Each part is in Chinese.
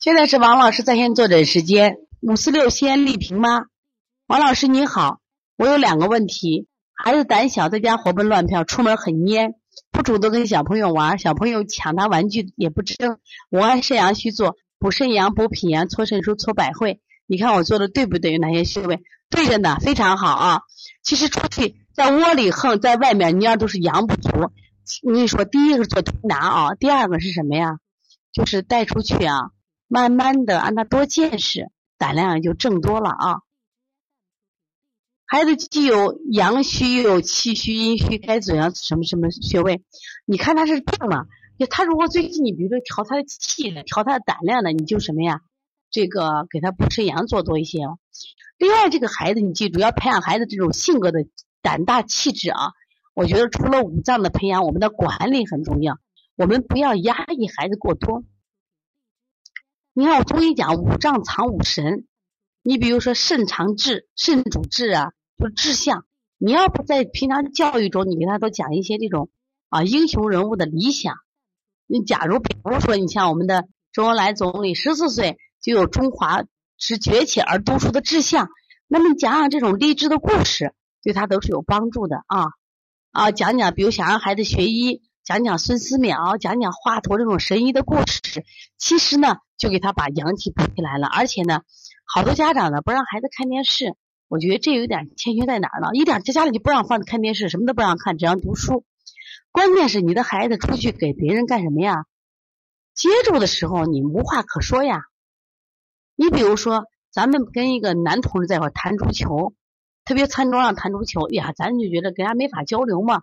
现在是王老师在线坐诊时间，五四六西安丽萍吗？王老师你好，我有两个问题：孩子胆小，在家活蹦乱跳，出门很蔫，不主动跟小朋友玩，小朋友抢他玩具也不争。我按肾阳虚做，补肾阳、补脾阳、搓肾腧、搓百会。你看我做的对不对？有哪些穴位？对着呢，非常好啊。其实出去在窝里横，在外面蔫都是阳不足。我跟你说，第一个是做推拿啊，第二个是什么呀？就是带出去啊。慢慢的让他多见识，胆量也就正多了啊。孩子既有阳虚又有气虚、阴虚，该怎样什么什么穴位？你看他是病了，他如果最近你比如说调他的气的、调他的胆量的，你就什么呀？这个给他补肾阳做多一些。另外，这个孩子你记住要培养孩子这种性格的胆大气质啊。我觉得除了五脏的培养，我们的管理很重要。我们不要压抑孩子过多。你看，我中医讲五脏藏五神，你比如说肾藏志，肾主志啊，就志向。你要不在平常教育中，你给他都讲一些这种啊英雄人物的理想。你假如比如说，你像我们的周恩来总理，十四岁就有中华之崛起而读书的志向，那么讲讲这种励志的故事，对他都是有帮助的啊啊！讲讲，比如想让孩子学医。讲讲孙思邈，讲讲华佗这种神医的故事，其实呢，就给他把阳气补起来了。而且呢，好多家长呢不让孩子看电视，我觉得这有点欠缺在哪儿呢？一点在家里就不让放看电视，什么都不让看，只让读书。关键是你的孩子出去给别人干什么呀？接触的时候你无话可说呀。你比如说，咱们跟一个男同志在一块谈足球，特别餐桌上谈足球，呀，咱就觉得跟人没法交流嘛。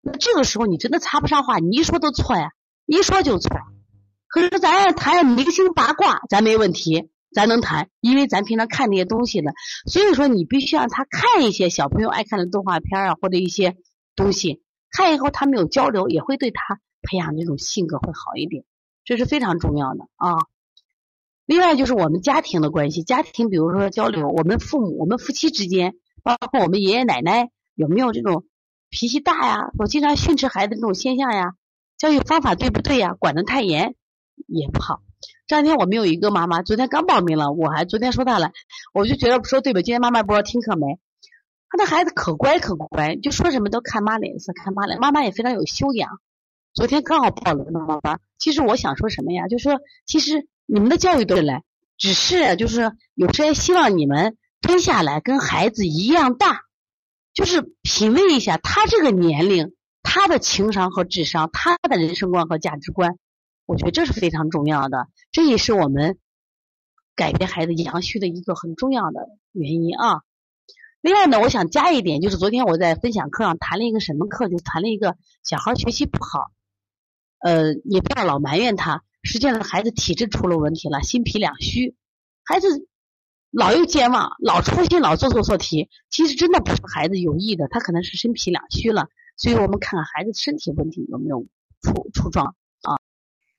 那这个时候你真的插不上话，你一说都错呀，一说就错。可是咱要谈明星八卦，咱没问题，咱能谈，因为咱平常看那些东西呢。所以说你必须让他看一些小朋友爱看的动画片啊，或者一些东西，看以后他们有交流，也会对他培养这种性格会好一点，这是非常重要的啊。另外就是我们家庭的关系，家庭比如说交流，我们父母、我们夫妻之间，包括我们爷爷奶奶有没有这种。脾气大呀，我经常训斥孩子这种现象呀，教育方法对不对呀？管得太严也不好。这两天我们有一个妈妈，昨天刚报名了，我还昨天说她了，我就觉得说对吧？今天妈妈不知道听课没？她的孩子可乖可乖，就说什么都看妈脸色，看妈脸。妈妈也非常有修养。昨天刚好报了个妈妈班。其实我想说什么呀？就说其实你们的教育对来，只是就是有些希望你们蹲下来跟孩子一样大。就是品味一下他这个年龄，他的情商和智商，他的人生观和价值观，我觉得这是非常重要的，这也是我们改变孩子阳虚的一个很重要的原因啊。另外呢，我想加一点，就是昨天我在分享课上谈了一个什么课，就谈了一个小孩学习不好，呃，也不要老埋怨他，实际上孩子体质出了问题了，心脾两虚，孩子。老又健忘，老粗心，老做错错题，其实真的不是孩子有意的，他可能是身脾两虚了。所以我们看看孩子身体问题有没有出出状。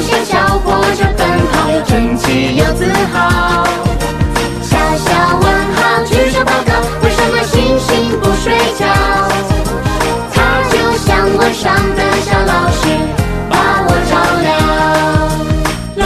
小小小火车奔跑，又整齐又自豪。小小问号举手报告，为什么星星不睡觉？它就像晚上的小老师把我照料。啦。